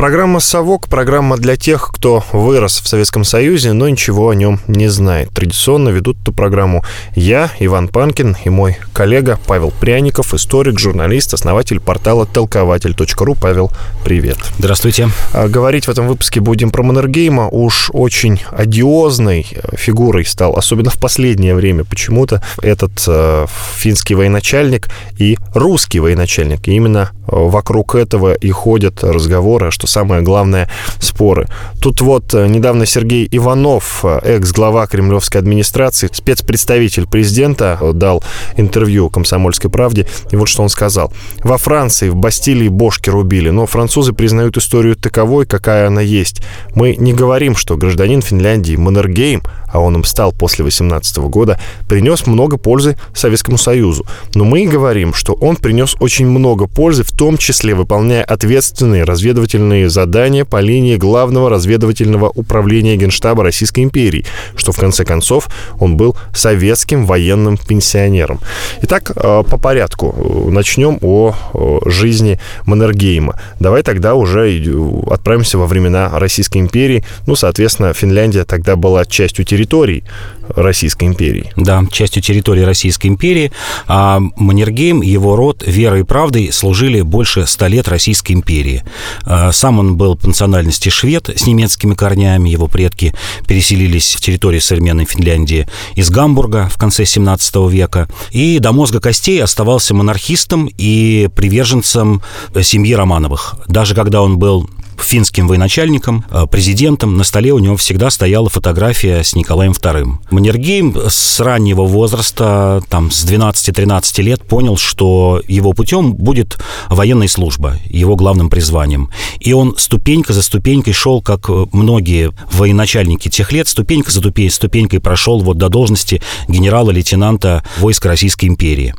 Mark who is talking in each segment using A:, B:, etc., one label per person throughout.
A: Программа «Совок» — программа для тех, кто вырос в Советском Союзе, но ничего о нем не знает. Традиционно ведут эту программу я, Иван Панкин, и мой коллега Павел Пряников, историк, журналист, основатель портала толкователь.ру. Павел, привет.
B: Здравствуйте.
A: А, говорить в этом выпуске будем про Маннергейма. Уж очень одиозной э, фигурой стал, особенно в последнее время почему-то, этот э, финский военачальник и русский военачальник. И именно э, вокруг этого и ходят разговоры, что самое главное, споры. Тут вот э, недавно Сергей Иванов, э, экс-глава кремлевской администрации, спецпредставитель президента, э, дал интервью «Комсомольской правде», и вот что он сказал. Во Франции в Бастилии бошки рубили, но французы признают историю таковой, какая она есть. Мы не говорим, что гражданин Финляндии Маннергейм, а он им стал после 18 года, принес много пользы Советскому Союзу. Но мы говорим, что он принес очень много пользы, в том числе выполняя ответственные разведывательные выполненные задания по линии Главного разведывательного управления Генштаба Российской империи, что в конце концов он был советским военным пенсионером. Итак, э, по порядку. Начнем о жизни Маннергейма. Давай тогда уже отправимся во времена Российской империи. Ну, соответственно, Финляндия тогда была частью территорий Российской империи.
B: Да, частью территории Российской империи. А Маннергейм, его род верой и правдой служили больше ста лет Российской империи. А сам он был по национальности швед с немецкими корнями. Его предки переселились в территорию современной Финляндии из Гамбурга в конце 17 века. И до мозга костей оставался монархистом и приверженцем семьи Романовых. Даже когда он был финским военачальником, э, президентом. На столе у него всегда стояла фотография с Николаем II. Маннергейм с раннего возраста, там, с 12-13 лет, понял, что его путем будет военная служба, его главным призванием. И он ступенька за ступенькой шел, как э, многие военачальники тех лет, ступенька за ступенькой прошел вот до должности генерала-лейтенанта войск Российской империи.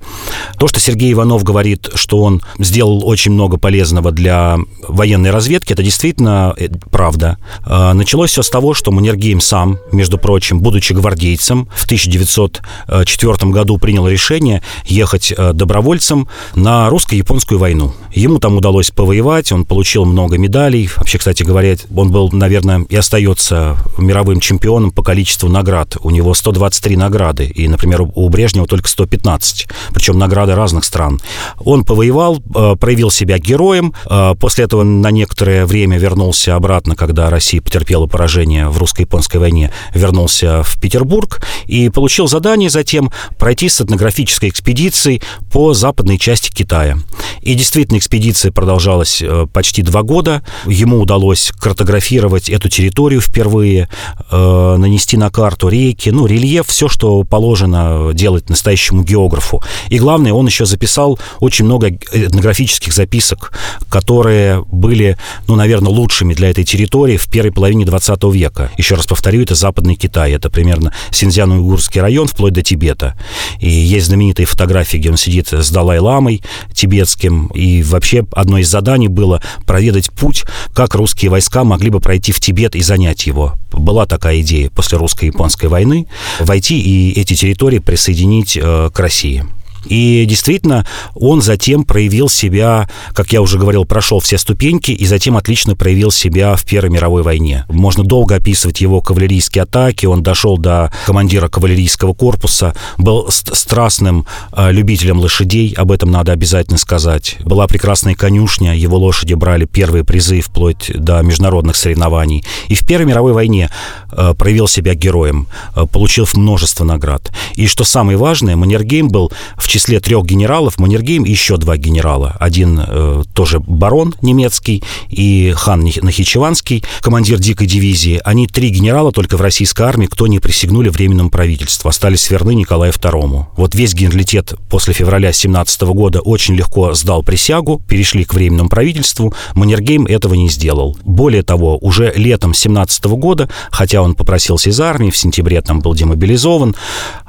B: То, что Сергей Иванов говорит, что он сделал очень много полезного для военной разведки, это действительно э, правда. А, началось все с того, что Маннергейм сам, между прочим, будучи гвардейцем, в 1904 году принял решение ехать э, добровольцем на русско-японскую войну. Ему там удалось повоевать, он получил много медалей. Вообще, кстати говоря, он был, наверное, и остается мировым чемпионом по количеству наград. У него 123 награды, и, например, у Брежнева только 115, причем награды разных стран. Он повоевал, э, проявил себя героем, после этого на некоторое время время вернулся обратно, когда Россия потерпела поражение в русско-японской войне, вернулся в Петербург и получил задание затем пройти с этнографической экспедицией по западной части Китая. И действительно, экспедиция продолжалась э, почти два года. Ему удалось картографировать эту территорию впервые, э, нанести на карту реки, ну, рельеф, все, что положено делать настоящему географу. И главное, он еще записал очень много этнографических записок, которые были, ну, наверное, лучшими для этой территории в первой половине 20 века. Еще раз повторю, это Западный Китай. Это примерно Синьцзян-Уйгурский район вплоть до Тибета. И есть знаменитые фотографии, где он сидит с Далай-ламой тибетским. И вообще одно из заданий было проведать путь, как русские войска могли бы пройти в Тибет и занять его. Была такая идея после русско-японской войны войти и эти территории присоединить э, к России. И действительно, он затем проявил себя, как я уже говорил, прошел все ступеньки и затем отлично проявил себя в Первой мировой войне. Можно долго описывать его кавалерийские атаки, он дошел до командира кавалерийского корпуса, был страстным э, любителем лошадей, об этом надо обязательно сказать. Была прекрасная конюшня, его лошади брали первые призы вплоть до международных соревнований. И в Первой мировой войне э, проявил себя героем, э, получил множество наград. И что самое важное, Маннергейм был в числе трех генералов Маннергейм и еще два генерала. Один э, тоже барон немецкий и хан Нахичеванский, командир дикой дивизии. Они три генерала только в российской армии, кто не присягнули временному правительству, остались верны Николаю II. Вот весь генералитет после февраля 17 года очень легко сдал присягу, перешли к временному правительству. Маннергейм этого не сделал. Более того, уже летом 17 года, хотя он попросился из армии, в сентябре там был демобилизован,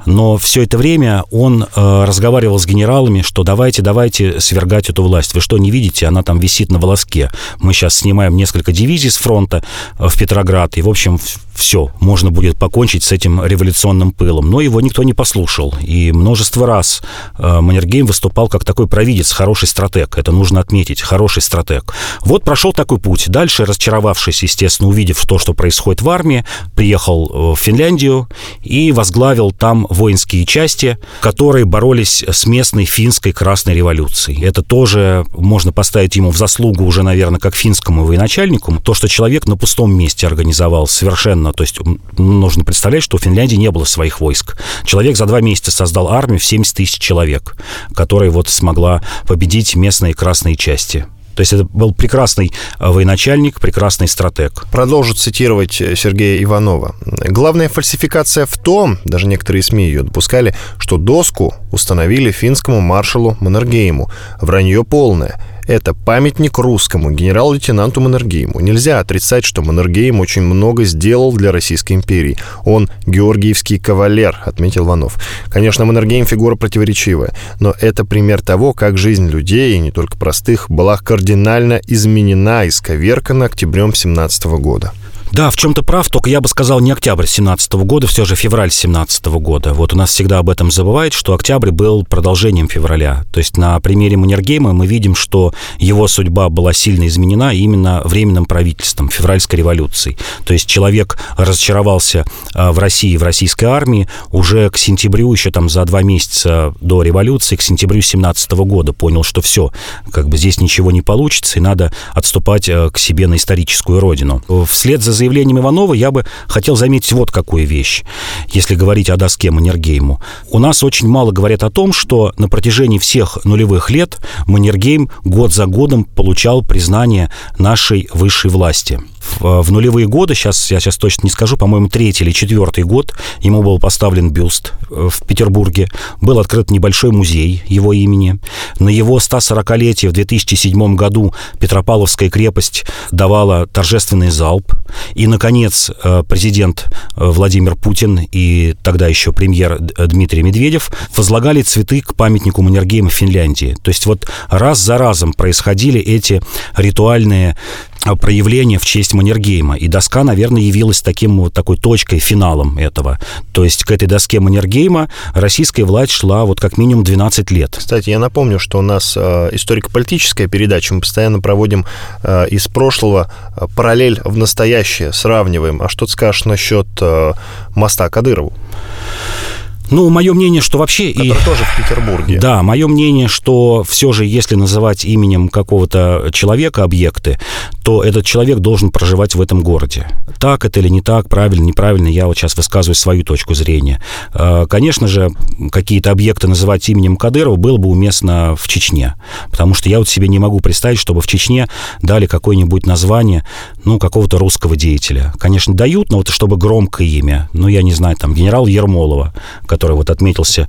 B: но все это время он э, разговаривал с генералами, что давайте, давайте свергать эту власть. Вы что, не видите? Она там висит на волоске. Мы сейчас снимаем несколько дивизий с фронта э, в Петроград, и, в общем, все, можно будет покончить с этим революционным пылом. Но его никто не послушал. И множество раз э, Маннергейм выступал как такой провидец, хороший стратег. Это нужно отметить, хороший стратег. Вот прошел такой путь. Дальше, расчаровавшись, естественно, увидев то, что происходит в армии, приехал э, в Финляндию и возглавил там воинские части, которые боролись с местной финской Красной революцией. Это тоже можно поставить ему в заслугу уже, наверное, как финскому военачальнику, то, что человек на пустом месте организовал совершенно то есть нужно представлять, что у Финляндии не было своих войск. Человек за два месяца создал армию в 70 тысяч человек, которая вот смогла победить местные красные части. То есть это был прекрасный э, военачальник, прекрасный стратег.
A: Продолжу цитировать э, Сергея Иванова. Главная фальсификация в том, даже некоторые СМИ ее допускали, что доску установили финскому маршалу Маннергейму. Вранье полное – это памятник русскому генерал-лейтенанту Маннергейму. Нельзя отрицать, что Маннергейм очень много сделал для Российской империи. Он георгиевский кавалер, отметил Ванов. Конечно, Маннергейм фигура противоречивая, но это пример того, как жизнь людей, и не только простых, была кардинально изменена и сковеркана октябрем 17 года.
B: Да, в чем-то прав, только я бы сказал не октябрь 17 года, все же февраль 17 года. Вот у нас всегда об этом забывают, что октябрь был продолжением февраля. То есть на примере Маннергейма мы видим, что его судьба была сильно изменена именно временным правительством, февральской революцией. То есть человек разочаровался а, в России, в российской армии уже к сентябрю, еще там за два месяца до революции, к сентябрю 17 года понял, что все, как бы здесь ничего не получится, и надо отступать а, к себе на историческую родину. Вслед за заявлением Иванова я бы хотел заметить вот какую вещь, если говорить о доске Маннергейму. У нас очень мало говорят о том, что на протяжении всех нулевых лет Маннергейм год за годом получал признание нашей высшей власти – в нулевые годы, сейчас я сейчас точно не скажу, по-моему, третий или четвертый год ему был поставлен бюст э, в Петербурге, был открыт небольшой музей его имени. На его 140-летие в 2007 году Петропавловская крепость давала торжественный залп. И, наконец, э, президент э, Владимир Путин и тогда еще премьер Дмитрий Медведев возлагали цветы к памятнику Маннергейма в Финляндии. То есть вот раз за разом происходили эти ритуальные проявление в честь Маннергейма. И доска, наверное, явилась таким вот такой точкой, финалом этого. То есть к этой доске Маннергейма российская власть шла вот как минимум 12 лет.
A: Кстати, я напомню, что у нас э, историко-политическая передача. Мы постоянно проводим э, из прошлого э, параллель в настоящее, сравниваем. А что ты скажешь насчет моста Кадырову?
B: Ну, мое мнение, что вообще...
A: Который и... тоже в Петербурге.
B: Да, мое мнение, что все же, если называть именем какого-то человека объекты, то этот человек должен проживать в этом городе. Так это или не так, правильно, неправильно, я вот сейчас высказываю свою точку зрения. А, конечно же, какие-то объекты называть именем Кадырова было бы уместно в Чечне, потому что я вот себе не могу представить, чтобы в Чечне дали какое-нибудь название, ну, какого-то русского деятеля. Конечно, дают, но вот чтобы громкое имя, ну, я не знаю, там, генерал Ермолова, который вот отметился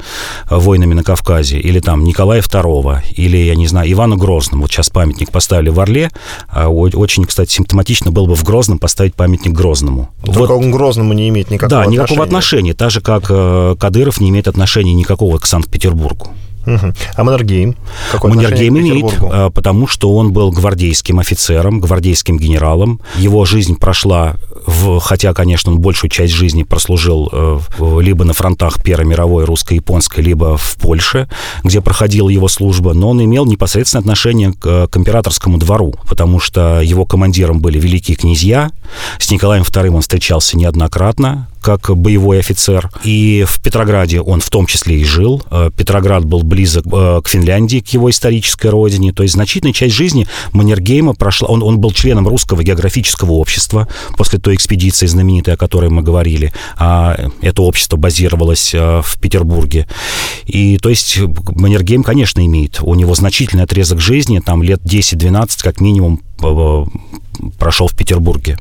B: войнами на Кавказе, или там Николая II, или, я не знаю, Ивану Грозному. Вот сейчас памятник поставили в Орле. А очень, кстати, симптоматично было бы в Грозном поставить памятник Грозному.
A: Только вот. он к Грозному не имеет никакого
B: да,
A: отношения.
B: Да, никакого отношения. Так же, как э, Кадыров не имеет отношения никакого к Санкт-Петербургу.
A: Угу. А Маннергейм?
B: Маннергейм имеет, э, потому что он был гвардейским офицером, гвардейским генералом. Его жизнь прошла в, хотя, конечно, он большую часть жизни прослужил э, либо на фронтах Первой мировой, русско-японской, либо в Польше, где проходила его служба, но он имел непосредственное отношение к, к императорскому двору, потому что его командиром были великие князья. С Николаем II он встречался неоднократно, как боевой офицер. И в Петрограде он в том числе и жил. Э, Петроград был близок э, к Финляндии, к его исторической родине. То есть значительная часть жизни Маннергейма прошла... Он, он был членом Русского географического общества после той экспедиции знаменитой, о которой мы говорили. А это общество базировалось э, в Петербурге. И то есть Маннергейм, конечно, имеет. У него значительный отрезок жизни, там лет 10-12 как минимум прошел в Петербурге.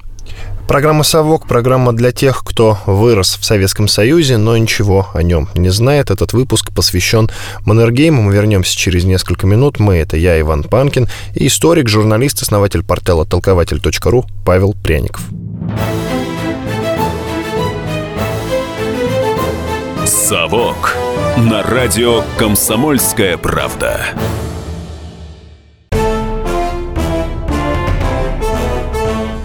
A: Программа «Совок» – программа для тех, кто вырос в Советском Союзе, но ничего о нем не знает. Этот выпуск посвящен Маннергейму. Мы вернемся через несколько минут. Мы – это я, Иван Панкин, и историк, журналист, основатель портала толкователь.ру Павел Пряников.
C: «Совок» на радио «Комсомольская правда».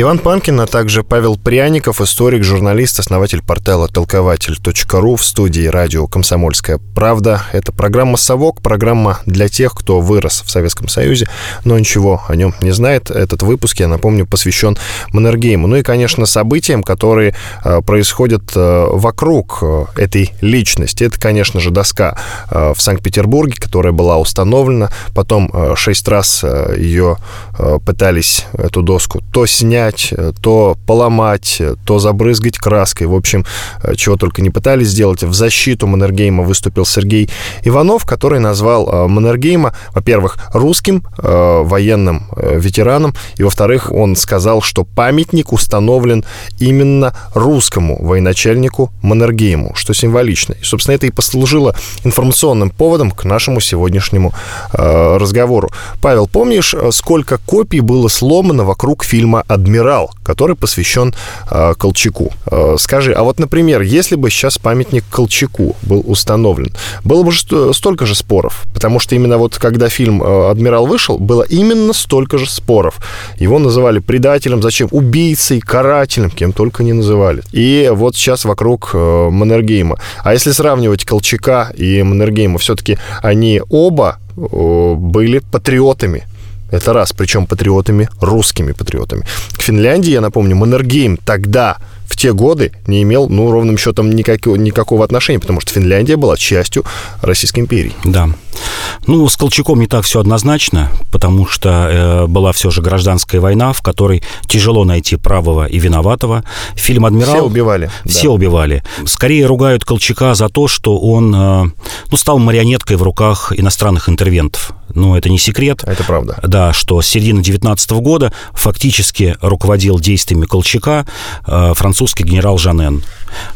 A: Иван Панкин, а также Павел Пряников, историк, журналист, основатель портала толкователь.ру в студии радио «Комсомольская правда». Это программа «Совок», программа для тех, кто вырос в Советском Союзе, но ничего о нем не знает. Этот выпуск, я напомню, посвящен Маннергейму. Ну и, конечно, событиям, которые э, происходят э, вокруг э, этой личности. Это, конечно же, доска в Санкт-Петербурге, которая была установлена. Потом шесть раз ее пытались, эту доску, то снять, поменять, э, то поломать, э, то забрызгать краской. В общем, э, чего только не пытались сделать. В защиту Маннергейма выступил Сергей Иванов, который назвал Маннергейма, во-первых, русским военным ветераном, и, во-вторых, он сказал, что памятник установлен именно русскому военачальнику Маннергейму, что символично. И, собственно, это и послужило информационным поводом к нашему сегодняшнему разговору. Павел, помнишь, сколько копий было сломано вокруг фильма «Адмирал»? «Адмирал», который посвящен э, Колчаку. Э, скажи, а вот, например, если бы сейчас памятник Колчаку был установлен, было бы же столько же споров, потому что именно вот когда фильм э, «Адмирал» вышел, было именно столько же споров. Его называли предателем, зачем? Убийцей, карателем, кем только не называли. И вот сейчас вокруг э, Маннергейма. А если сравнивать Колчака и Маннергейма, все-таки они оба э, были патриотами это раз, причем патриотами, русскими патриотами. К Финляндии, я напомню, Маннергейм тогда в те годы не имел, ну, ровным счетом никакого, никакого отношения, потому что Финляндия была частью Российской империи.
B: Да. Ну, с Колчаком не так все однозначно, потому что э, была все же гражданская война, в которой тяжело найти правого и виноватого. Фильм «Адмирал...»
A: Все убивали.
B: Все да. убивали. Скорее ругают Колчака за то, что он э, ну, стал марионеткой в руках иностранных интервентов. Ну, это не секрет.
A: Это правда.
B: Да, что с середины 19 года фактически руководил действиями Колчака э, французский генерал Жанен,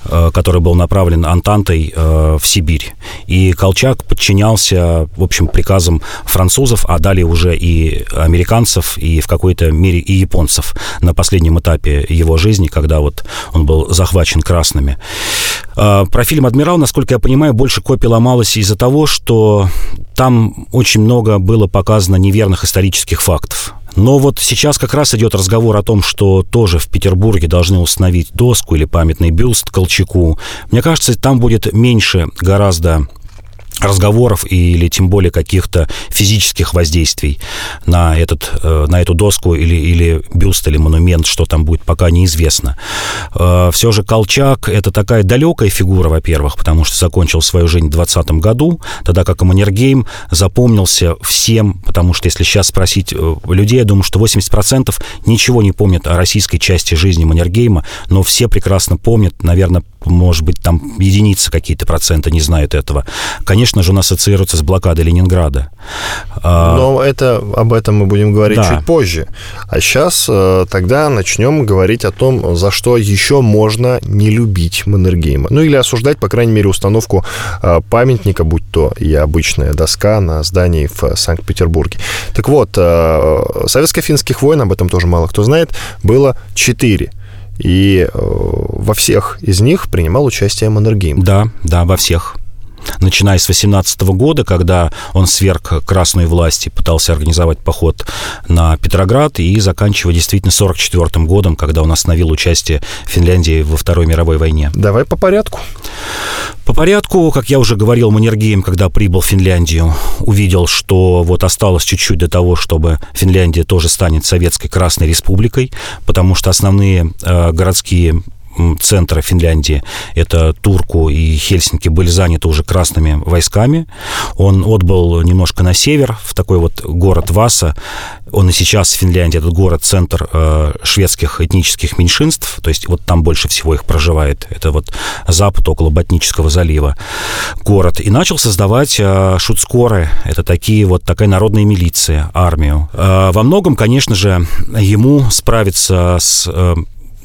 B: э, который был направлен Антантой э, в Сибирь. И Колчак подчинялся, в общем, приказам французов, а далее уже и американцев, и в какой-то мере и японцев на последнем этапе его жизни, когда вот он был захвачен красными. Э, про фильм «Адмирал», насколько я понимаю, больше копий ломалось из-за того, что там очень много было показано неверных исторических фактов. Но вот сейчас как раз идет разговор о том, что тоже в Петербурге должны установить доску или памятный бюст Колчаку. Мне кажется, там будет меньше гораздо разговоров или тем более каких-то физических воздействий на, этот, э, на эту доску или, или бюст, или монумент, что там будет, пока неизвестно. Э, Все же Колчак — это такая далекая фигура, во-первых, потому что закончил свою жизнь в 20 году, тогда как Маннергейм запомнился всем, потому что если сейчас спросить э, людей, я думаю, что 80% ничего не помнят о российской части жизни Маннергейма, но все прекрасно помнят, наверное, может быть, там единицы какие-то проценты не знают этого. Конечно же, он ассоциируется с блокадой Ленинграда.
A: А, Но это, об этом мы будем говорить да. чуть позже. А сейчас э, тогда начнем говорить о том, за что еще можно не любить Маннергейма. Ну или осуждать, по крайней мере, установку э, памятника, будь то и обычная доска на здании в Санкт-Петербурге. Так вот, э, советско-финских войн, об этом тоже мало кто знает, было четыре. И во всех из них принимал участие Маннергейм.
B: Да, да, во всех начиная с 18 года, когда он сверг красную власть и пытался организовать поход на Петроград, и заканчивая действительно 44 годом, когда он остановил участие Финляндии во Второй мировой войне.
A: Давай по порядку.
B: По порядку, как я уже говорил, Маннергейм, когда прибыл в Финляндию, увидел, что вот осталось чуть-чуть до того, чтобы Финляндия тоже станет советской Красной Республикой, потому что основные э, городские центра Финляндии, это Турку и Хельсинки, были заняты уже красными войсками. Он отбыл немножко на север, в такой вот город Васа. Он и сейчас в Финляндии, этот город, центр э, шведских этнических меньшинств, то есть вот там больше всего их проживает. Это вот запад, около Ботнического залива город. И начал создавать э, шуцкоры, это такие вот такая народная милиция, армию. Э, во многом, конечно же, ему справиться с э,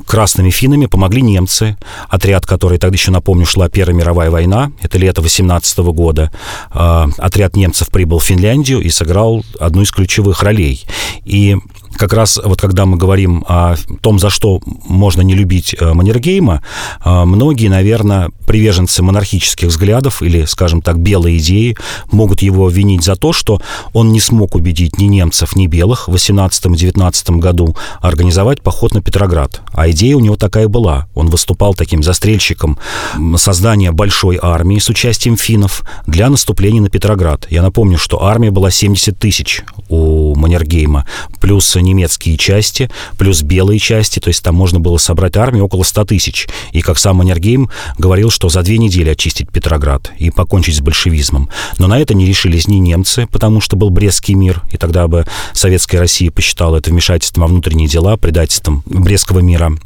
B: красными финами помогли немцы, отряд, который тогда еще, напомню, шла Первая мировая война, это лето 18 года. А, отряд немцев прибыл в Финляндию и сыграл одну из ключевых ролей. И как раз вот когда мы говорим о том, за что можно не любить э, Маннергейма, э, многие, наверное, приверженцы монархических взглядов или, скажем так, белой идеи могут его винить за то, что он не смог убедить ни немцев, ни белых в 18-19 году организовать поход на Петроград. А идея у него такая была. Он выступал таким застрельщиком создания большой армии с участием финнов для наступления на Петроград. Я напомню, что армия была 70 тысяч у Маннергейма, плюс немецкие части, плюс белые части, то есть там можно было собрать армию около 100 тысяч. И как сам Маннергейм говорил, что за две недели очистить Петроград и покончить с большевизмом. Но на это не решились ни немцы, потому что был Брестский мир, и тогда бы Советская Россия посчитала это вмешательством во внутренние дела, предательством Брестского мира.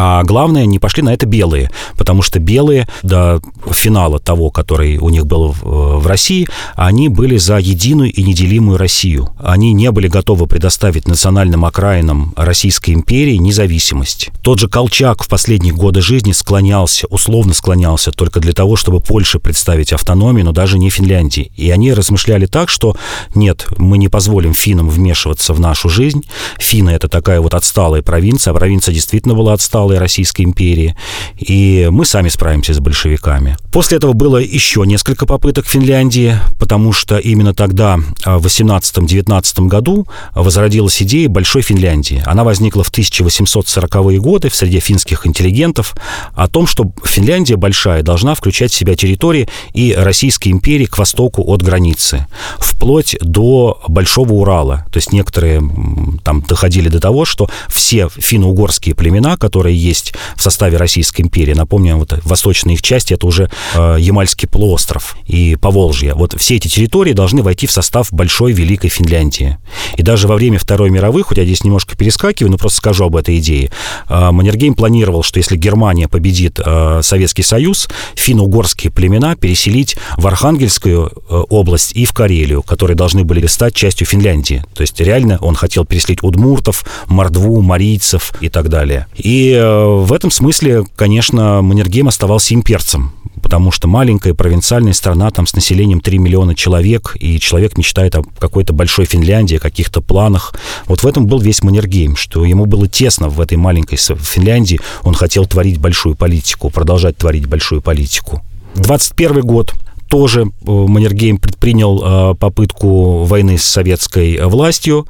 B: А главное, не пошли на это белые, потому что белые до финала того, который у них был в России, они были за единую и неделимую Россию. Они не были готовы предоставить национальным окраинам Российской империи независимость. Тот же Колчак в последние годы жизни склонялся, условно склонялся только для того, чтобы Польше представить автономию, но даже не Финляндии. И они размышляли так, что нет, мы не позволим финнам вмешиваться в нашу жизнь. Финны — это такая вот отсталая провинция, а провинция действительно была отсталая отсталой Российской империи, и мы сами справимся с большевиками. После этого было еще несколько попыток Финляндии, потому что именно тогда, а, в 18-19 году, возродилась идея Большой Финляндии. Она возникла в 1840-е годы в среде финских интеллигентов о том, что Финляндия большая должна включать в себя территории и Российской империи к востоку от границы, вплоть до Большого Урала. То есть некоторые там доходили до того, что все финно-угорские племена, которые есть в составе Российской империи. Напомню, вот восточная их часть это уже э, Ямальский полуостров и Поволжье. Вот все эти территории должны войти в состав большой Великой Финляндии. И даже во время Второй мировой, хоть я здесь немножко перескакиваю, но просто скажу об этой идее, э, Маннергейм планировал, что если Германия победит э, Советский Союз, финно-угорские племена переселить в Архангельскую э, область и в Карелию, которые должны были стать частью Финляндии. То есть реально он хотел переселить удмуртов, мордву, марийцев и так далее. И в этом смысле, конечно, Маннергейм оставался имперцем, потому что маленькая провинциальная страна там с населением 3 миллиона человек, и человек мечтает о какой-то большой Финляндии, о каких-то планах. Вот в этом был весь Маннергейм, что ему было тесно в этой маленькой Финляндии, он хотел творить большую политику, продолжать творить большую политику. 21 год тоже э, Маннергейм предпринял э, попытку войны с советской властью,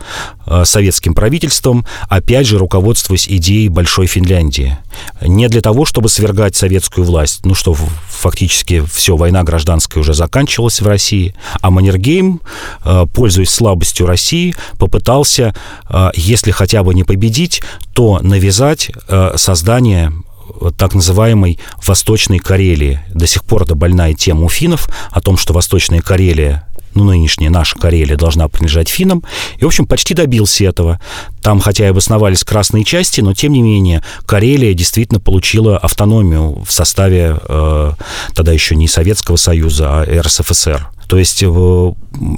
B: э, советским правительством, опять же руководствуясь идеей Большой Финляндии. Не для того, чтобы свергать советскую власть, ну что фактически все, война гражданская уже заканчивалась в России, а Маннергейм, пользуясь слабостью России, попытался, если хотя бы не победить, то навязать создание так называемой Восточной Карелии. До сих пор это больная тема у финнов о том, что Восточная Карелия ну, нынешняя наша Карелия должна принадлежать финнам. И, в общем, почти добился этого. Там, хотя и обосновались красные части, но, тем не менее, Карелия действительно получила автономию в составе э, тогда еще не Советского Союза, а РСФСР. То есть э,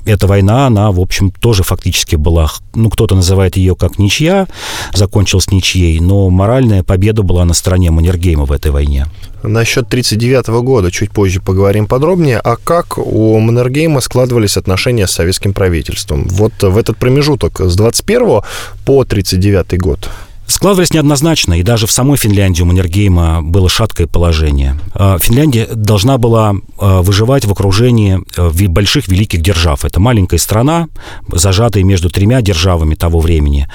B: эта война, она, в общем, тоже фактически была, ну, кто-то называет ее как ничья, закончилась ничьей, но моральная победа была на стороне Маннергейма в этой войне.
A: Насчет 1939 года чуть позже поговорим подробнее. А как у Маннергейма складывались отношения с советским правительством? Вот в этот промежуток с 21 по 39 год
B: складывались неоднозначно, и даже в самой Финляндии у Маннергейма было шаткое положение. А, Финляндия должна была а, выживать в окружении а, больших великих держав. Это маленькая страна, зажатая между тремя державами того времени.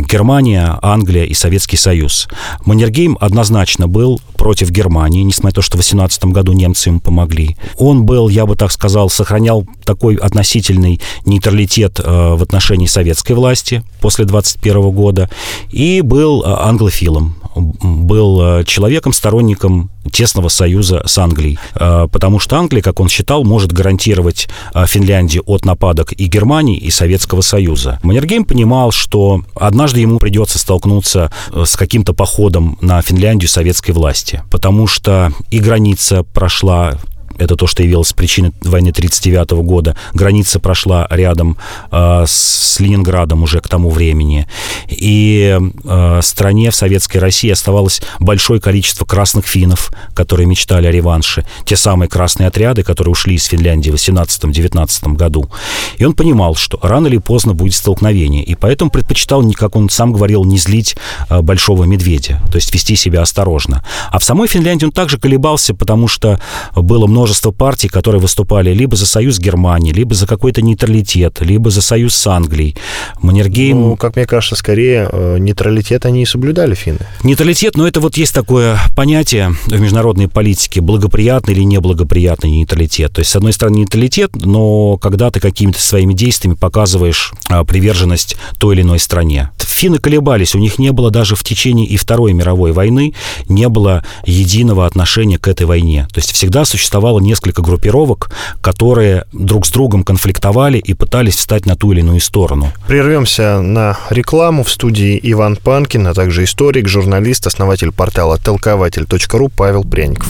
B: Германия, Англия и Советский Союз. Маннергейм однозначно был против Германии, несмотря на то, что в 18 году немцы ему помогли. Он был, я бы так сказал, сохранял такой относительный нейтралитет в отношении советской власти после 21 года и был англофилом, был человеком, сторонником тесного союза с Англией, потому что Англия, как он считал, может гарантировать Финляндии от нападок и Германии, и Советского Союза. Маннергейм понимал, что однажды ему придется столкнуться с каким-то походом на Финляндию советской власти, потому что и граница прошла это то, что явилось причиной войны 1939 года. Граница прошла рядом э, с Ленинградом уже к тому времени. И э, стране в Советской России оставалось большое количество красных финнов, которые мечтали о реванше. Те самые красные отряды, которые ушли из Финляндии в 18-19 году. И он понимал, что рано или поздно будет столкновение. И поэтому предпочитал, как он сам говорил, не злить э, большого медведя, то есть вести себя осторожно. А в самой Финляндии он также колебался, потому что было множество множество партий, которые выступали либо за союз Германии, либо за какой-то нейтралитет, либо за союз с Англией. Маннергейм...
A: Ну, как мне кажется, скорее э, нейтралитет они и соблюдали финны.
B: Нейтралитет, но это вот есть такое понятие в международной политике, благоприятный или неблагоприятный нейтралитет. То есть, с одной стороны, нейтралитет, но когда ты какими-то своими действиями показываешь а, приверженность той или иной стране. Финны колебались, у них не было даже в течение и Второй мировой войны, не было единого отношения к этой войне. То есть всегда существовало существовало несколько группировок, которые друг с другом конфликтовали и пытались встать на ту или иную сторону.
A: Прервемся на рекламу. В студии Иван Панкин, а также историк, журналист, основатель портала толкователь.ру Павел Пряников.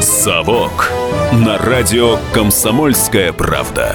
C: «Совок» на радио «Комсомольская правда».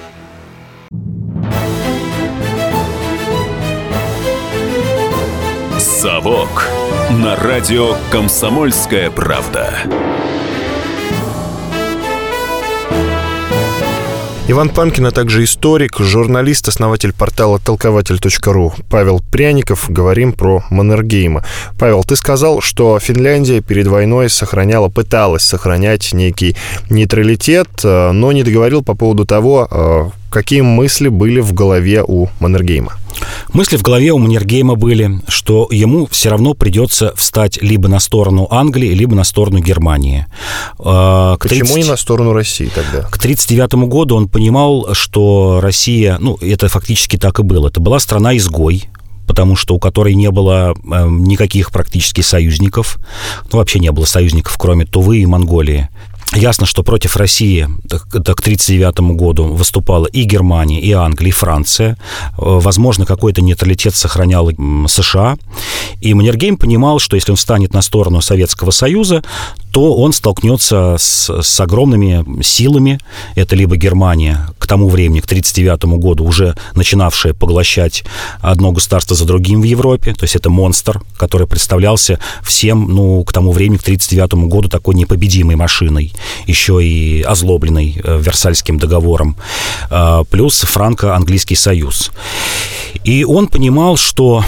C: «Совок» на радио «Комсомольская правда».
A: Иван Панкин, а также историк, журналист, основатель портала толкователь.ру Павел Пряников. Говорим про Маннергейма. Павел, ты сказал, что Финляндия перед войной сохраняла, пыталась сохранять некий нейтралитет, э, но не договорил по поводу того, э, какие мысли были в голове у Маннергейма.
B: Мысли в голове у Маннергейма были, что ему все равно придется встать либо на сторону Англии, либо на сторону Германии.
A: А, к Почему 30... не на сторону России тогда?
B: К 1939 году он понимал, что Россия, ну, это фактически так и было. Это была страна-изгой, потому что у которой не было э, никаких практически союзников. Ну, вообще не было союзников, кроме Тувы и Монголии. Ясно, что против России так, к 1939 году выступала и Германия, и Англия, и Франция. Э, возможно, какой-то нейтралитет сохранял США. И Маннергейм понимал, что если он встанет на сторону Советского Союза, то он столкнется с, с огромными силами. Это либо Германия к тому времени, к 1939 году, уже начинавшая поглощать одно государство за другим в Европе. То есть это монстр, который представлялся всем, ну, к тому времени, к 1939 году, такой непобедимой машиной, еще и озлобленной э, Версальским договором. Э, плюс франко-английский союз. И он понимал, что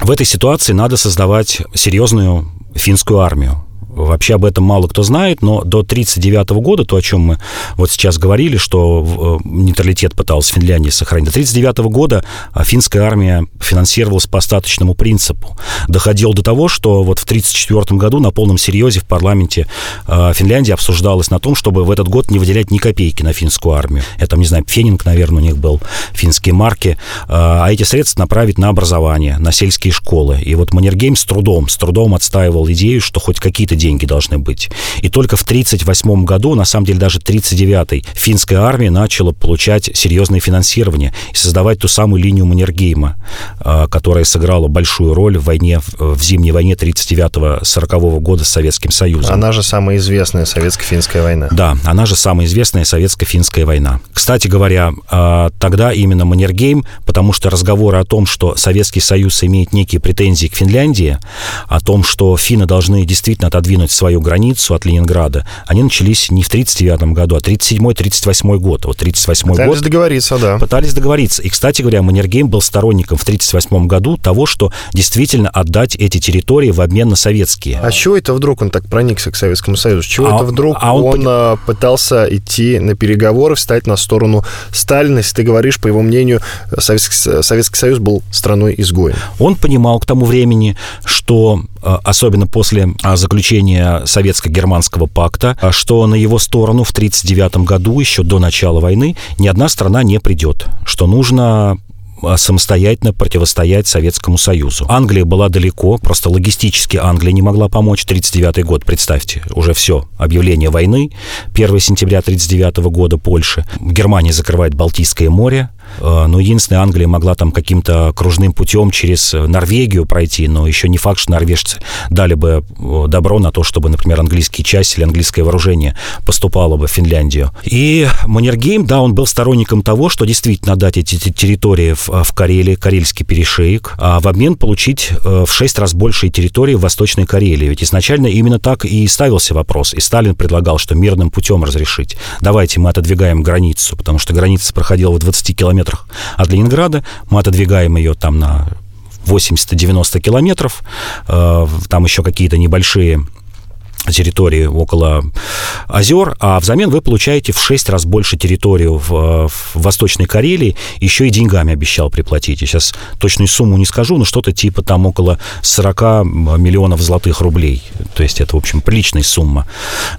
B: в этой ситуации надо создавать серьезную финскую армию Вообще об этом мало кто знает, но до 1939 года, то, о чем мы вот сейчас говорили, что э, нейтралитет пыталась Финляндия сохранить, до 1939 года а, финская армия финансировалась по остаточному принципу. Доходило до того, что вот в 1934 году на полном серьезе в парламенте э, Финляндии обсуждалось на том, чтобы в этот год не выделять ни копейки на финскую армию. Это, не знаю, Фенинг, наверное, у них был, финские марки, э, а эти средства направить на образование, на сельские школы. И вот Маннергейм с трудом, с трудом отстаивал идею, что хоть какие-то деньги должны быть. И только в 1938 году, на самом деле даже 1939, финская армия начала получать серьезное финансирование и создавать ту самую линию Маннергейма, а, которая сыграла большую роль в войне, в зимней войне 39-40 года с Советским Союзом.
A: Она же самая известная советско-финская война.
B: Да, она же самая известная советско-финская война. Кстати говоря, а, тогда именно Маннергейм, потому что разговоры о том, что Советский Союз имеет некие претензии к Финляндии, о том, что финны должны действительно отодвинуть продвинуть свою границу от Ленинграда, они начались не в 1939 году, а 1937-1938 год. Вот 1938
A: Пытались
B: год
A: договориться, да.
B: пытались договориться. И, кстати говоря, Маннергейм был сторонником в 1938 году того, что действительно отдать эти территории в обмен на советские.
A: А чего это вдруг он так проникся к Советскому Союзу? С чего
B: А-
A: это вдруг
B: а он
A: он,
B: пони-
A: а, пытался идти на переговоры, встать на сторону Сталина? Если ты говоришь, по его мнению, Советский, Со- Советский Союз был страной-изгоем.
B: Он понимал к тому времени, что особенно после а, заключения советско-германского пакта, а, что на его сторону в 1939 году, еще до начала войны, ни одна страна не придет, что нужно а, самостоятельно противостоять Советскому Союзу. Англия была далеко, просто логистически Англия не могла помочь. 1939 год, представьте, уже все, объявление войны. 1 сентября 1939 года Польша. Германия закрывает Балтийское море. Э, Но единственная Англия могла там каким-то кружным путем через э, Норвегию пройти, но еще не факт, что норвежцы дали бы э, добро на то, чтобы, например, английские части или английское вооружение поступало бы в Финляндию. И Маннергейм, да, он был сторонником того, что действительно дать эти те- территории в, в Карелии, Карельский перешеек, а в обмен получить э, в шесть раз большие территории в Восточной Карелии. Ведь изначально именно так и ставился вопрос. И Сталин предлагал, что мирным путем разрешить. Давайте мы отодвигаем границу, потому что граница проходила в 20 километрах от Ленинграда. Мы отодвигаем ее там на 80-90 километров. Э, Там еще какие-то небольшие территории около озер, а взамен вы получаете в 6 раз больше территорию в, в Восточной Карелии, еще и деньгами обещал приплатить. Я сейчас точную сумму не скажу, но что-то типа там около 40 миллионов золотых рублей. То есть это, в общем, приличная сумма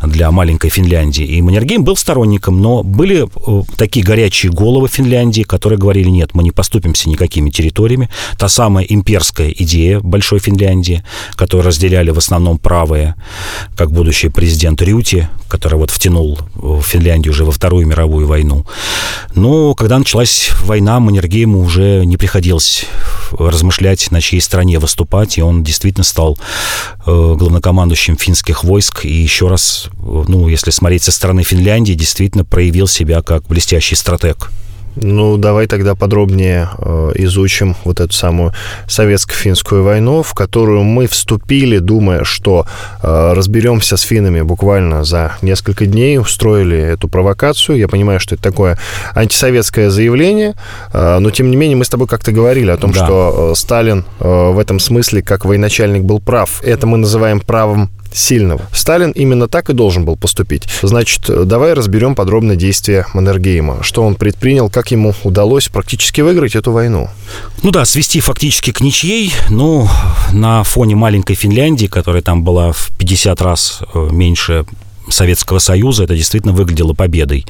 B: для маленькой Финляндии. И Маннергейм был сторонником, но были э, такие горячие головы Финляндии, которые говорили, нет, мы не поступимся никакими территориями. Та самая имперская идея Большой Финляндии, которую разделяли в основном правые, как будущий президент Рюти, который вот втянул Финляндию уже во Вторую мировую войну. Но когда началась война, Маннергейму уже не приходилось размышлять, на чьей стороне выступать, и он действительно стал э, главнокомандующим финских войск, и еще раз, э, ну, если смотреть со стороны Финляндии, действительно проявил себя как блестящий стратег.
A: Ну, давай тогда подробнее э, изучим вот эту самую советско-финскую войну, в которую мы вступили, думая, что э, разберемся с финнами буквально за несколько дней, устроили эту провокацию. Я понимаю, что это такое антисоветское заявление, э, но тем не менее мы с тобой как-то говорили о том,
B: Да.
A: что э, Сталин э, в этом смысле как военачальник был прав. Это мы называем правом сильного. Сталин именно так и должен был поступить. Значит, давай разберем подробно действия Маннергейма. Что он предпринял, как ему удалось практически выиграть эту войну.
B: Ну да, свести фактически к ничьей, ну, на фоне маленькой Финляндии, которая там была в 50 раз э, меньше Советского Союза, это действительно выглядело победой.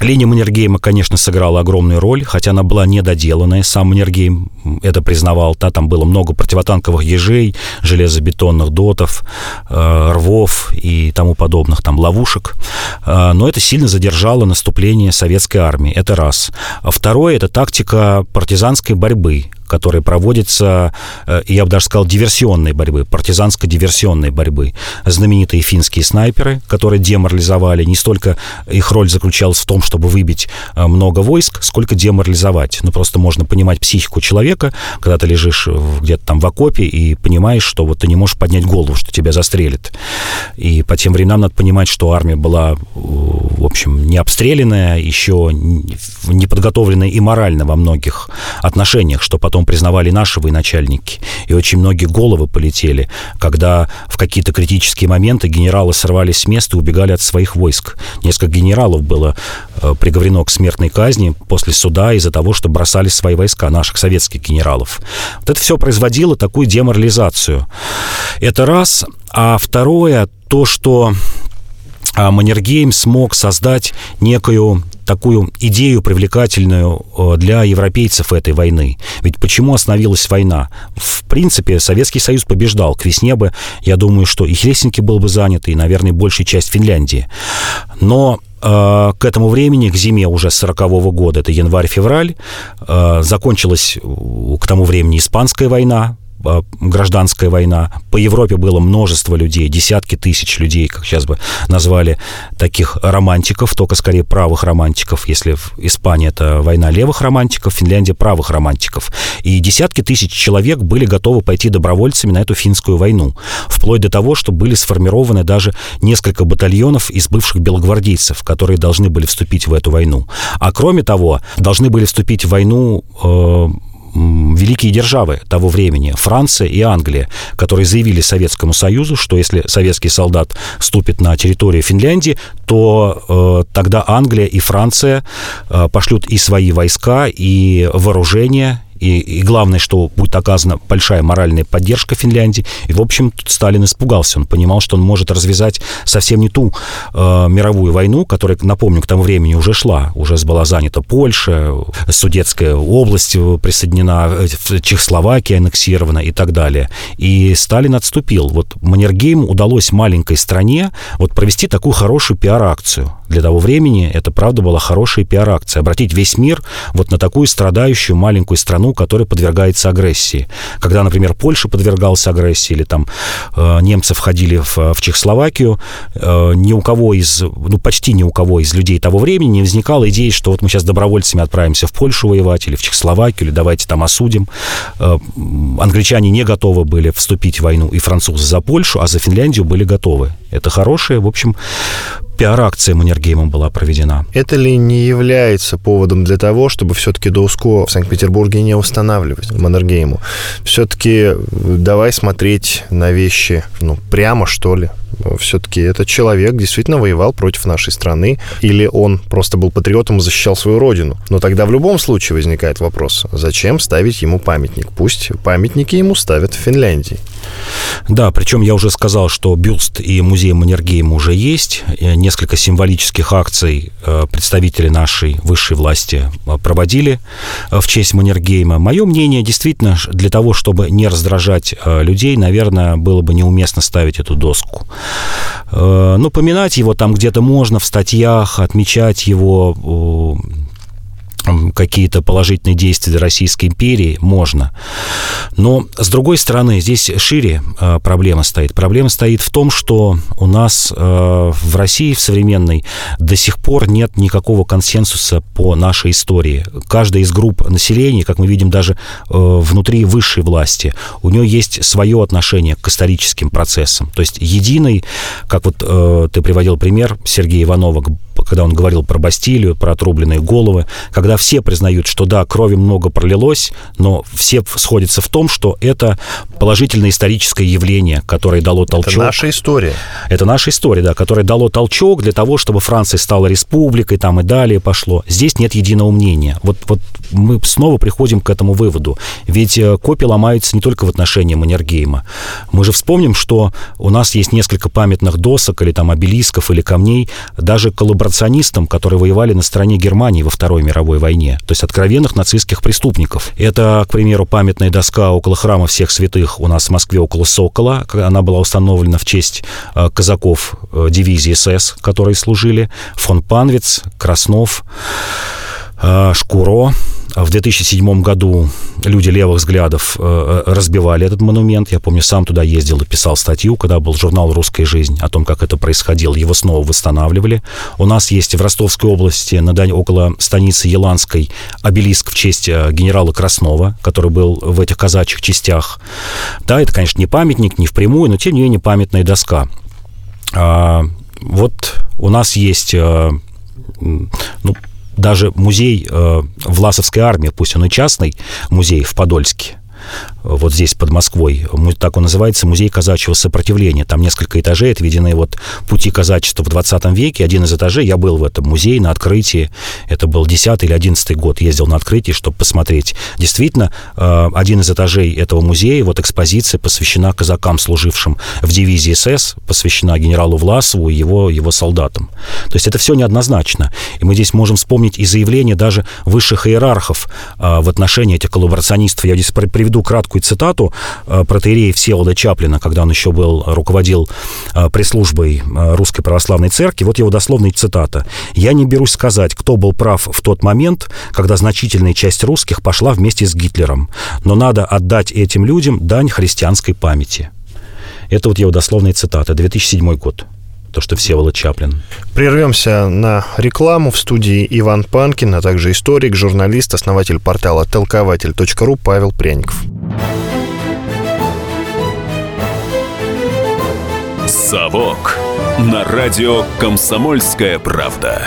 B: Линия Маннергейма, конечно, сыграла огромную роль, хотя она была недоделанная. Сам Маннергейм это признавал. Да, там было много противотанковых ежей, железобетонных дотов, э, рвов и тому подобных там ловушек. Э, но это сильно задержало наступление советской армии. Это раз. А Второе – это тактика партизанской борьбы, которая проводится, э, я бы даже сказал, диверсионной борьбы, партизанско-диверсионной борьбы. Знаменитые финские снайперы, которые деморализовали, не столько их роль заключалась в том, чтобы выбить э, много войск, сколько деморализовать. Ну, просто можно понимать психику человека, когда ты лежишь где-то там в окопе и понимаешь, что вот ты не можешь поднять голову, что тебя застрелят. И по тем временам надо понимать, что армия была, э, в общем, не обстрелянная, еще не подготовленная и морально во многих отношениях, что потом признавали наши военачальники. И очень многие головы полетели, когда в какие-то критические моменты генералы срывались с места и убегали от своих войск. Несколько генералов было э, приговорено к смертной казни после суда из-за того, что бросали свои войска, наших советских генералов. Вот это все производило такую деморализацию. Это раз. А второе, то, что а, Маннергейм смог создать некую такую идею привлекательную э, для европейцев этой войны. Ведь почему остановилась война? В принципе, Советский Союз побеждал. К весне бы, я думаю, что и Хельсинки был бы занят, и, наверное, большая часть Финляндии. Но э, к этому времени, к зиме уже 40 года, это январь-февраль, э, закончилась к тому времени Испанская война, гражданская война. По Европе было множество людей, десятки тысяч людей, как сейчас бы назвали, таких романтиков, только скорее правых романтиков. Если в Испании это война левых романтиков, Финляндия правых романтиков. И десятки тысяч человек были готовы пойти добровольцами на эту финскую войну. Вплоть до того, что были сформированы даже несколько батальонов из бывших белогвардейцев, которые должны были вступить в эту войну. А кроме того, должны были вступить в войну э, великие державы того времени, Франция и Англия, которые заявили Советскому Союзу, что если советский солдат ступит на территорию Финляндии, то э, тогда Англия и Франция э, пошлют и свои войска, и вооружение, и, и главное, что будет оказана большая моральная поддержка Финляндии. И, в общем, Сталин испугался. Он понимал, что он может развязать совсем не ту э, мировую войну, которая, напомню, к тому времени уже шла. Уже была занята Польша, Судетская область присоединена, э, Чехословакия аннексирована и так далее. И Сталин отступил. Вот Маннергейму удалось маленькой стране вот провести такую хорошую пиар-акцию. Для того времени это, правда, была хорошая пиар-акция. Обратить весь мир вот на такую страдающую маленькую страну, страну, которая подвергается агрессии. Когда, например, Польша подвергалась агрессии, или там э, немцы входили в, в Чехословакию, э, ни у кого из, ну, почти ни у кого из людей того времени не возникала идеи, что вот мы сейчас добровольцами отправимся в Польшу воевать, или в Чехословакию, или давайте там осудим. Э, англичане не готовы были вступить в войну, и французы за Польшу, а за Финляндию были готовы. Это хорошее, в общем, пиар-акция Маннергеймом была проведена.
A: Это ли не является поводом для того, чтобы все-таки ДОСКО в Санкт-Петербурге не устанавливать Маннергейму? Все-таки давай смотреть на вещи ну, прямо, что ли, все-таки этот человек действительно воевал против нашей страны, или он просто был патриотом и защищал свою родину. Но тогда в любом случае возникает вопрос, зачем ставить ему памятник? Пусть памятники ему ставят в Финляндии.
B: Да, причем я уже сказал, что бюст и музей Маннергейма уже есть. Несколько символических акций э, представители нашей высшей власти э, проводили э, в честь Маннергейма. Мое мнение, действительно, для того, чтобы не раздражать людей, наверное, было бы неуместно ставить эту доску. Ну, поминать его там где-то можно в статьях, отмечать его какие-то положительные действия для Российской империи, можно. Но, с другой стороны, здесь шире э, проблема стоит. Проблема стоит в том, что у нас э, в России, в современной, до сих пор нет никакого консенсуса по нашей истории. Каждая из групп населения, как мы видим даже э, внутри высшей власти, у нее есть свое отношение к историческим процессам. То есть единый, как вот ты приводил пример Сергея Иванова, когда он говорил про Бастилию, про отрубленные головы, когда все признают, что да, крови много пролилось, но все сходятся в том, что это положительное историческое явление, которое дало толчок. Это
A: наша история.
B: Это наша история, да, которое дало толчок для того, чтобы Франция стала республикой, там и далее пошло. Здесь нет единого мнения. Вот, вот мы снова приходим к этому выводу. Ведь э, копии ломаются не только в отношении Маннергейма. Мы же вспомним, что у нас есть несколько памятных досок или там обелисков или камней, даже коллаборационистам, которые воевали на стороне Германии во Второй мировой войне, то есть откровенных нацистских преступников. Это, к примеру, памятная доска около храма всех святых у нас в Москве около Сокола. Она была установлена в честь э, казаков э, дивизии СС, которые служили. Фон Панвиц, Краснов, Шкуро, в 2007 году люди левых взглядов э, э, разбивали этот монумент. Я помню, сам туда ездил и писал статью, когда был журнал «Русская жизнь» о том, как это происходило. Его снова восстанавливали. У нас есть в Ростовской области, на дань, около станицы Еланской, обелиск в честь э, генерала Краснова, который был в этих казачьих частях. Да, это, конечно, не памятник, не впрямую, но, тем не менее, памятная доска. А, вот у нас есть ну, даже музей э, Власовской армии, пусть он и частный музей в Подольске, вот здесь, под Москвой. Так он называется, Музей казачьего сопротивления. Там несколько этажей отведены вот пути казачества в 20 веке. Один из этажей, я был в этом музее на открытии. Это был 10 или 11 год. Ездил на открытие, чтобы посмотреть. Действительно, э, один из этажей этого музея, вот экспозиция посвящена казакам, служившим в дивизии СС, посвящена генералу Власову и его, его солдатам. То есть это все неоднозначно. И мы здесь можем вспомнить и заявления даже высших иерархов э, в отношении этих коллаборационистов. Я здесь приведу приведу краткую цитату э, протеерея Всеволода Чаплина, когда он еще был, руководил э, пресс-службой Русской Православной Церкви. Вот его дословная цитата. «Я не берусь сказать, кто был прав в тот момент, когда значительная часть русских пошла вместе с Гитлером, но надо отдать этим людям дань христианской памяти». Это вот его дословная цитата, 2007 год то, что Всеволод Чаплин.
A: Прервемся на рекламу. В студии Иван Панкин, а также историк, журналист, основатель портала толкователь.ру Павел Пряников.
C: «Совок» на радио «Комсомольская правда».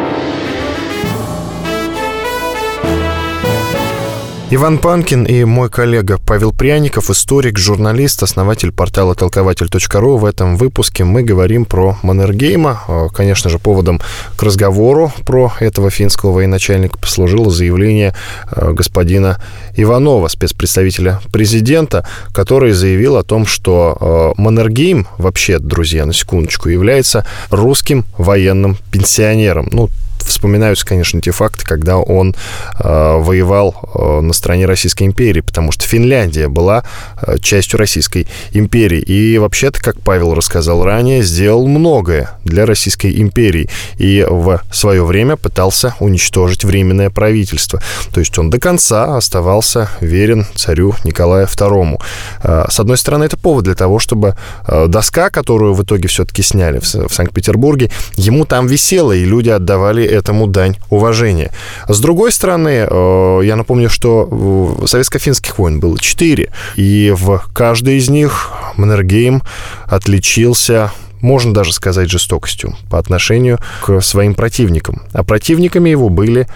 A: Иван Панкин и мой коллега Павел Пряников, историк, журналист, основатель портала толкователь.ру. В этом выпуске мы говорим про Маннергейма. А, конечно же, поводом к разговору про этого финского военачальника послужило заявление а, господина Иванова, спецпредставителя президента, который заявил о том, что а, Маннергейм, вообще, друзья, на секундочку, является русским военным пенсионером. Ну, вспоминаются, конечно, те факты, когда он э, воевал э, на стороне Российской империи, потому что Финляндия была э, частью Российской империи. И вообще-то, как Павел рассказал ранее, сделал многое для Российской империи. И в свое время пытался уничтожить Временное правительство. То есть он до конца оставался верен царю Николаю II. Э, с одной стороны, это повод для того, чтобы э, доска, которую в итоге все-таки сняли в, в Санкт-Петербурге, ему там висела, и люди отдавали этому дань уважения. С другой стороны, э, я напомню, что советско-финских войн было четыре, и в каждой из них Маннергейм отличился можно даже сказать жестокостью по отношению к своим противникам. А противниками его были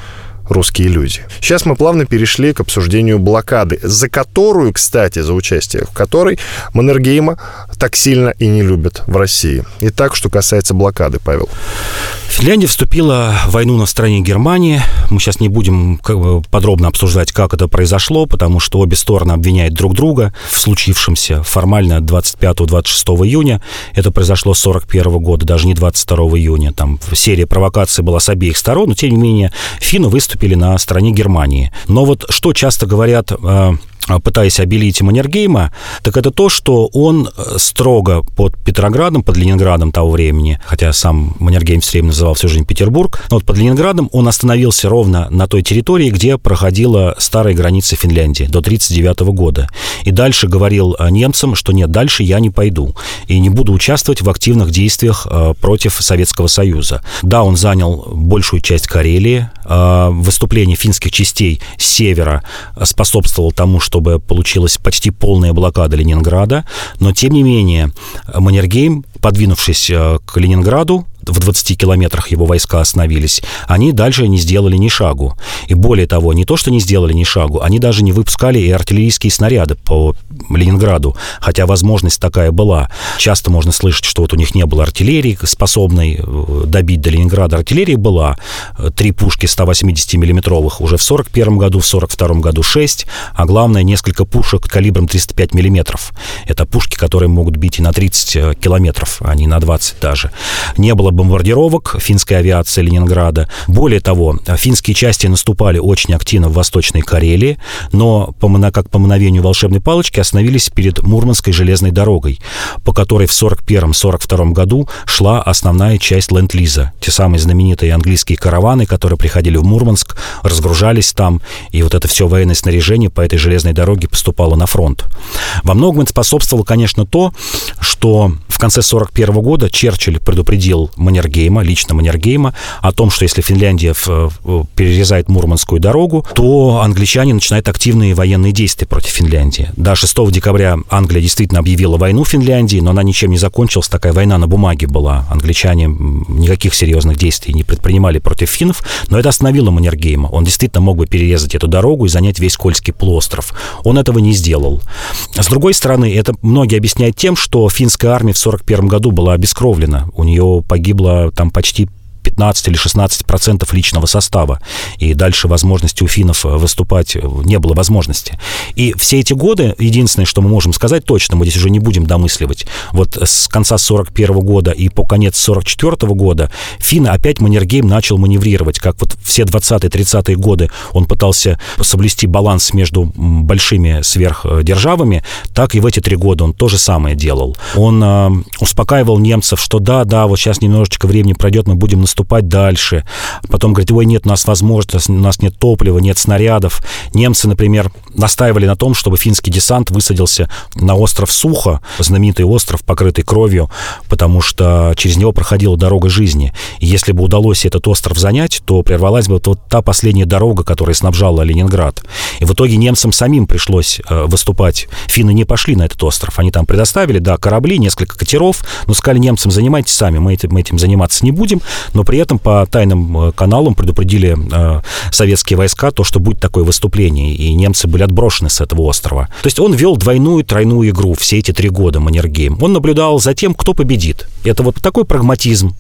A: русские люди. Сейчас мы плавно перешли к обсуждению блокады, за которую, кстати, за участие в которой Маннергейма так сильно и не любят в России. Итак, что касается блокады, Павел.
B: Финляндия вступила в войну на стороне Германии. Мы сейчас не будем подробно обсуждать, как это произошло, потому что обе стороны обвиняют друг друга в случившемся формально 25-26 июня. Это произошло с 41 года, даже не 22 июня. Там серия провокаций была с обеих сторон, но тем не менее финны выступили на стороне Германии. Но вот что часто говорят э, пытаясь обелить Маннергейма, так это то, что он э, строго под Петроградом, под Ленинградом того времени, хотя сам Маннергейм все время называл всю жизнь Петербург, но вот под Ленинградом он остановился ровно на той территории, где проходила старая граница Финляндии до 1939 года. И дальше говорил э, немцам, что нет, дальше я не пойду и не буду участвовать в активных действиях э, против Советского Союза. Да, он занял большую часть Карелии, выступление финских частей с севера способствовало тому, что чтобы получилась почти полная блокада Ленинграда, но тем не менее Маннергейм, подвинувшись э, к Ленинграду, в 20 километрах его войска остановились, они дальше не сделали ни шагу. И более того, не то, что не сделали ни шагу, они даже не выпускали и артиллерийские снаряды по Ленинграду, хотя возможность такая была. Часто можно слышать, что вот у них не было артиллерии, способной э, добить до Ленинграда. Артиллерия была. Три пушки 180-миллиметровых уже в 41 году, в 42 году 6, а главное, несколько пушек калибром 305 миллиметров. Это пушки, которые могут бить и на 30 э, километров, а не на 20 даже. Не было бомбардировок финской авиации Ленинграда. Более того, финские части наступали очень активно в Восточной Карелии, но как по мановению волшебной палочки остановились перед Мурманской железной дорогой, по которой в 41-42 году шла основная часть ленд-лиза. Те самые знаменитые английские караваны, которые приходили в Мурманск, разгружались там, и вот это все военное снаряжение по этой железной дороге поступало на фронт. Во многом это способствовало, конечно, то, что в конце 41 года Черчилль предупредил Маннергейма, лично Маннергейма, о том, что если Финляндия перерезает Мурманскую дорогу, то англичане начинают активные военные действия против Финляндии. До 6 декабря Англия действительно объявила войну Финляндии, но она ничем не закончилась. Такая война на бумаге была. Англичане никаких серьезных действий не предпринимали против финнов, но это остановило Маннергейма. Он действительно мог бы перерезать эту дорогу и занять весь Кольский полуостров. Он этого не сделал. С другой стороны, это многие объясняют тем, что финская армия в 1941 году была обескровлена. У нее погибло там почти 15 или 16 процентов личного состава. И дальше возможности у финнов э, выступать э, не было возможности. И все эти годы, единственное, что мы можем сказать точно, мы здесь уже не будем домысливать, вот с конца 41 года и по конец 44 года финны опять Маннергейм начал маневрировать, как вот все 20-30-е годы он пытался соблюсти баланс между большими сверхдержавами, так и в эти три года он то же самое делал. Он э, успокаивал немцев, что да, да, вот сейчас немножечко времени пройдет, мы будем наступать наступать дальше. Потом говорит, ой, нет, у нас возможности, у нас нет топлива, нет снарядов. Немцы, например, настаивали на том, чтобы финский десант высадился на остров Сухо, знаменитый остров, покрытый кровью, потому что через него проходила дорога жизни. И если бы удалось этот остров занять, то прервалась бы вот та последняя дорога, которая снабжала Ленинград. И в итоге немцам самим пришлось э, выступать. Финны не пошли на этот остров. Они там предоставили, да, корабли, несколько катеров, но сказали немцам, занимайтесь сами, мы этим, мы этим заниматься не будем, но при этом по тайным э, каналам предупредили э, советские войска то, что будет такое выступление, и немцы были отброшены с этого острова. То есть он вел двойную, тройную игру все эти три года Маннергейм. Он наблюдал за тем, кто победит. Это вот такой прагматизм.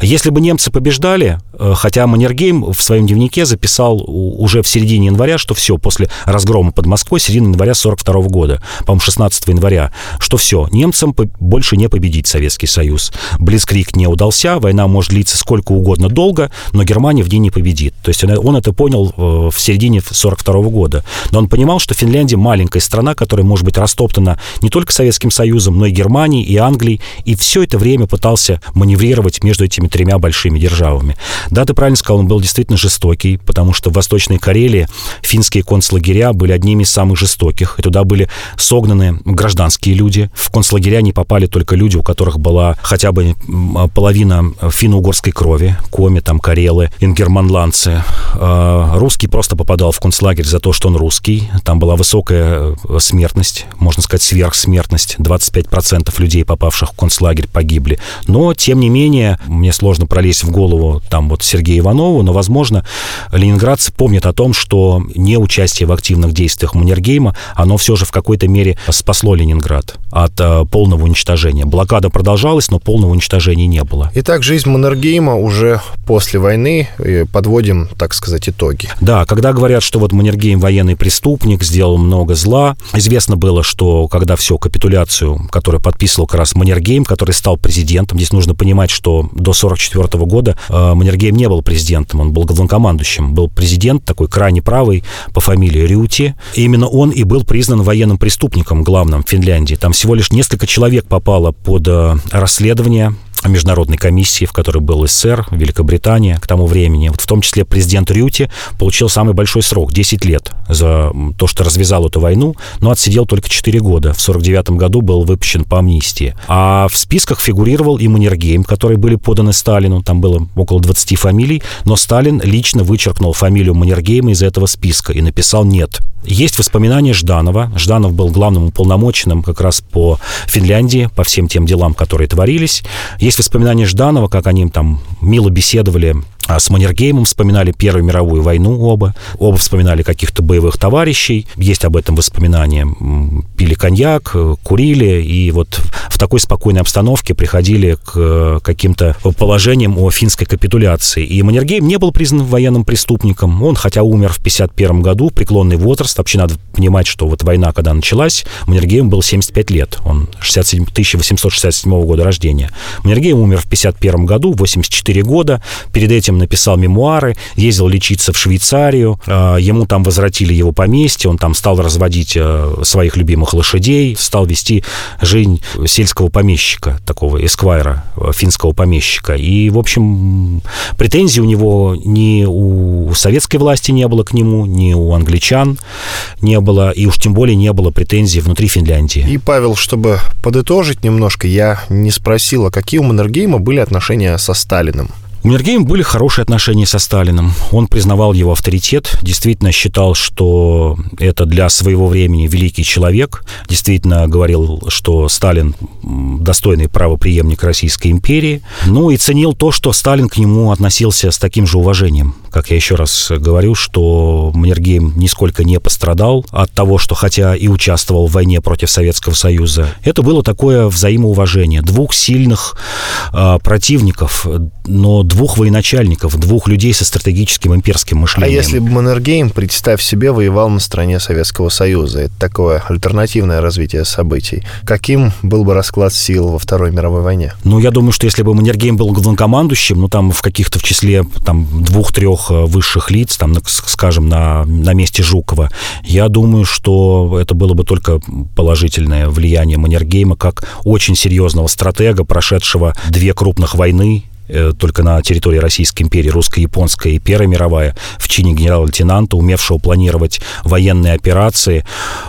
B: Если бы немцы побеждали, э, хотя Маннергейм в своем дневнике записал уже в середине января, что все, после разгрома под Москвой, середина января 42 года, по-моему, 16 января, что все, немцам больше не победить Советский Союз. Блицкрик не удался, война может длиться сколько угодно долго, но Германия в ней не победит. То есть он это понял э, в середине 42 года. Но он понимал, что Финляндия маленькая страна, которая может быть растоптана не только Советским Союзом, но и Германией, и Англией, и все это время пытался маневрировать между этими тремя большими державами. Да, ты правильно сказал, он был действительно жестокий, потому что в Восточной Карелии финские концлагеря были одними из самых жестоких, и туда были согнаны гражданские люди. В концлагеря не попали только люди, у которых была хотя бы половина финно-угорской крови, коми, там, карелы, ингерманландцы. А, русский просто попадал в концлагерь за то, что он русский. Там была высокая э, смертность, можно сказать, сверхсмертность. 25% людей, попавших в концлагерь, погибли. Но, тем не менее, мне сложно пролезть в голову там вот Сергею Иванову, но, возможно, ленинградцы помнят о том, что не участие в активных действиях Маннергейма, оно все же в какой-то мере спасло Ленинград от э, полного уничтожения. Блокада продолжалась, но полного уничтожения не было.
A: Итак, жизнь Маннергейма уже после войны подводим, так сказать, итоги.
B: Да, когда говорят, что вот Маннергейм военный преступник, сделал много зла, известно было, что когда все, капитуляцию, которую подписывал как раз Маннергейм, который стал президентом, здесь нужно понимать, что до 1944 года э, Маннергейм не был президентом, он был главнокомандующим, был президент такой крайне правый по фамилии Рюти. И именно он и был признан военным преступником главным в Финляндии. Там всего лишь несколько человек попало под э, расследование международной комиссии, в которой был СССР, Великобритания к тому времени. Вот в том числе президент Рюти получил самый большой срок, 10 лет, за то, что развязал эту войну, но отсидел только 4 года. В 49 году был выпущен по амнистии. А в списках фигурировал и Маннергейм, которые были поданы Сталину. Там было около 20 фамилий, но Сталин лично вычеркнул фамилию Маннергейма из этого списка и написал «нет». Есть воспоминания Жданова. Жданов был главным уполномоченным как раз по Финляндии, по всем тем делам, которые творились. Есть воспоминания Жданова, как они там мило беседовали с Маннергеймом вспоминали Первую мировую войну оба. Оба вспоминали каких-то боевых товарищей. Есть об этом воспоминания. Пили коньяк, курили, и вот в такой спокойной обстановке приходили к каким-то положениям о финской капитуляции. И Маннергейм не был признан военным преступником. Он, хотя умер в 51 году, преклонный возраст. Вообще надо понимать, что вот война, когда началась, Маннергейм был 75 лет. Он 67, 1867 года рождения. Маннергейм умер в 51 году, 84 года. Перед этим написал мемуары, ездил лечиться в Швейцарию, а, ему там возвратили его поместье, он там стал разводить э, своих любимых лошадей, стал вести жизнь сельского помещика, такого эсквайра, э, финского помещика. И, в общем, претензий у него ни у советской власти не было к нему, ни у англичан не было, и уж тем более не было претензий внутри Финляндии.
A: И, Павел, чтобы подытожить немножко, я не спросил, а какие у Маннергейма были отношения со Сталиным?
B: У Маннергейма были хорошие отношения со Сталиным. Он признавал его авторитет, действительно считал, что это для своего времени великий человек. Действительно говорил, что Сталин достойный правоприемник Российской империи. Ну и ценил то, что Сталин к нему относился с таким же уважением. Как я еще раз говорю, что Маннергейм нисколько не пострадал от того, что хотя и участвовал в войне против Советского Союза, это было такое взаимоуважение двух сильных э, противников, но двух военачальников, двух людей со стратегическим имперским мышлением.
A: А если бы Маннергейм, представь себе, воевал на стороне Советского Союза, это такое альтернативное развитие событий, каким был бы расклад сил во Второй мировой войне?
B: Ну, я думаю, что если бы Маннергейм был главнокомандующим, ну, там в каких-то в числе там двух-трех э, высших лиц, там, скажем, на, на месте Жукова, я думаю, что это было бы только положительное влияние Маннергейма как очень серьезного стратега, прошедшего две крупных войны, только на территории Российской империи, русско-японская и Первая мировая, в чине генерал-лейтенанта, умевшего планировать военные операции,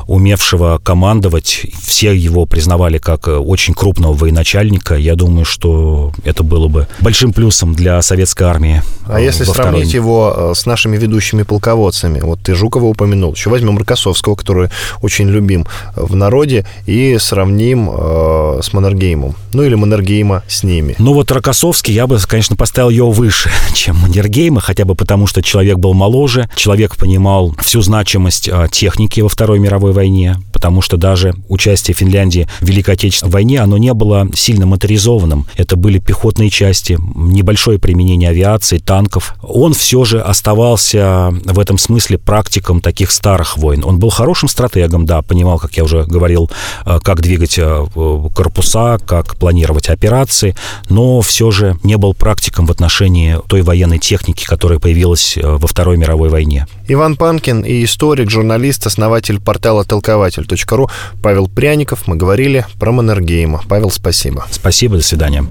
B: умевшего командовать. Все его признавали как э, очень крупного военачальника. Я думаю, что это было бы большим плюсом для советской армии.
A: А если сравнить его э, с нашими ведущими полководцами, вот ты Жукова упомянул, еще возьмем Рокоссовского, который очень любим в народе, и сравним э, с Маннергеймом. Ну или Маннергейма с ними.
B: Ну вот Рокоссовский я бы, конечно, поставил его выше, чем Маннергейма, хотя бы потому, что человек был моложе, человек понимал всю значимость а, техники во Второй мировой войне, потому что даже участие Финляндии в Великой Отечественной войне, оно не было сильно моторизованным. Это были пехотные части, небольшое применение авиации, танков. Он все же оставался в этом смысле практиком таких старых войн. Он был хорошим стратегом, да, понимал, как я уже говорил, а, как двигать а, корпуса, как планировать операции, но все же не был практиком в отношении той военной техники, которая появилась э, во Второй мировой войне.
A: Иван Панкин и историк, журналист, основатель портала толкователь.ру Павел Пряников. Мы говорили про Маннергейма. Павел, спасибо.
B: Спасибо, до свидания.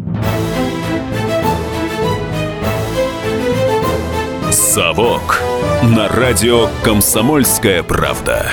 C: Совок на радио «Комсомольская правда».